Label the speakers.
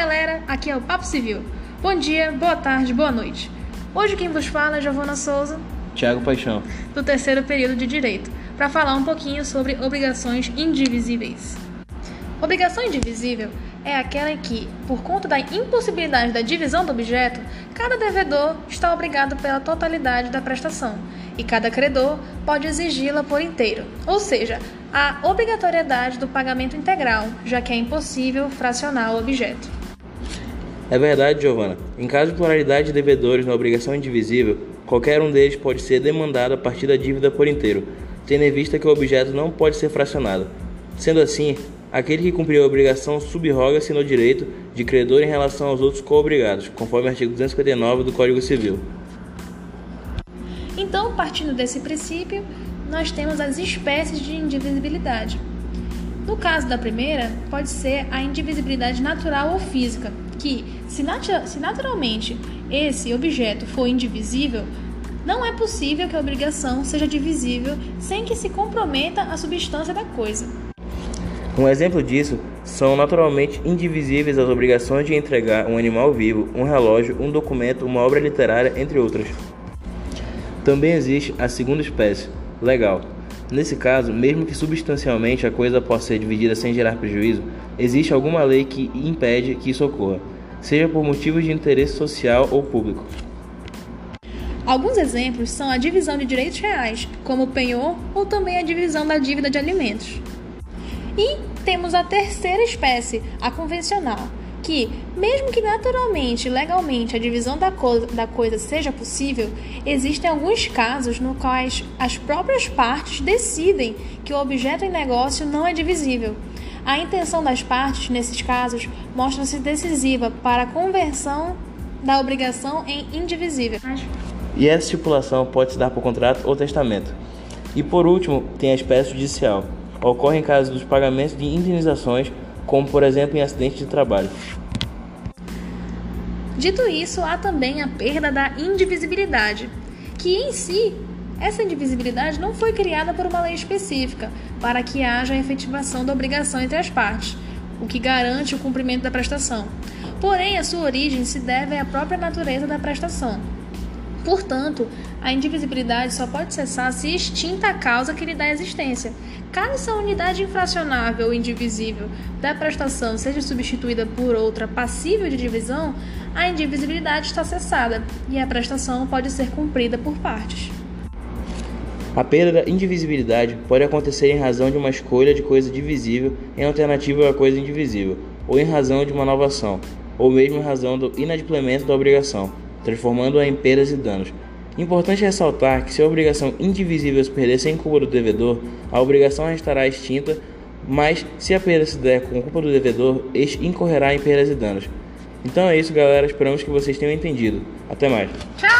Speaker 1: galera, aqui é o Papo Civil. Bom dia, boa tarde, boa noite. Hoje quem vos fala é Giovana Souza,
Speaker 2: Tiago Paixão.
Speaker 1: do terceiro período de Direito, para falar um pouquinho sobre obrigações indivisíveis. Obrigação indivisível é aquela em que, por conta da impossibilidade da divisão do objeto, cada devedor está obrigado pela totalidade da prestação e cada credor pode exigi-la por inteiro, ou seja, a obrigatoriedade do pagamento integral, já que é impossível fracionar o objeto.
Speaker 2: É verdade, Giovana. Em caso de pluralidade de devedores na obrigação indivisível, qualquer um deles pode ser demandado a partir da dívida por inteiro, tendo em vista que o objeto não pode ser fracionado. Sendo assim, aquele que cumpriu a obrigação subroga-se no direito de credor em relação aos outros co-obrigados, conforme o artigo 259 do Código Civil.
Speaker 1: Então, partindo desse princípio, nós temos as espécies de indivisibilidade. No caso da primeira, pode ser a indivisibilidade natural ou física, que, se, natu se naturalmente esse objeto for indivisível, não é possível que a obrigação seja divisível sem que se comprometa a substância da coisa.
Speaker 2: Um exemplo disso são naturalmente indivisíveis as obrigações de entregar um animal vivo, um relógio, um documento, uma obra literária, entre outras. Também existe a segunda espécie, legal. Nesse caso, mesmo que substancialmente a coisa possa ser dividida sem gerar prejuízo, existe alguma lei que impede que isso ocorra, seja por motivos de interesse social ou público.
Speaker 1: Alguns exemplos são a divisão de direitos reais, como o penhor, ou também a divisão da dívida de alimentos. E temos a terceira espécie, a convencional, que, mesmo que naturalmente e legalmente a divisão da, co da coisa seja possível, existem alguns casos nos quais as próprias partes decidem que o objeto em negócio não é divisível. A intenção das partes, nesses casos, mostra-se decisiva para a conversão da obrigação em indivisível.
Speaker 2: E essa estipulação pode se dar por contrato ou testamento. E por último, tem a espécie judicial. Ocorre em caso dos pagamentos de indenizações, como por exemplo em acidente de trabalho.
Speaker 1: Dito isso, há também a perda da indivisibilidade, que em si, essa indivisibilidade não foi criada por uma lei específica para que haja a efetivação da obrigação entre as partes, o que garante o cumprimento da prestação. Porém, a sua origem se deve à própria natureza da prestação. Portanto, a indivisibilidade só pode cessar se extinta a causa que lhe dá existência. Caso essa unidade infracionável ou indivisível da prestação seja substituída por outra passível de divisão, a indivisibilidade está cessada e a prestação pode ser cumprida por partes.
Speaker 2: A perda da indivisibilidade pode acontecer em razão de uma escolha de coisa divisível em alternativa à coisa indivisível, ou em razão de uma nova ação, ou mesmo em razão do inadimplemento da obrigação, transformando-a em perdas e danos. Importante ressaltar que se a obrigação indivisível se perder sem culpa do devedor, a obrigação estará extinta, mas se a perda se der com culpa do devedor, este incorrerá em perdas e danos. Então é isso, galera. Esperamos que vocês tenham entendido. Até mais.
Speaker 1: Tchau!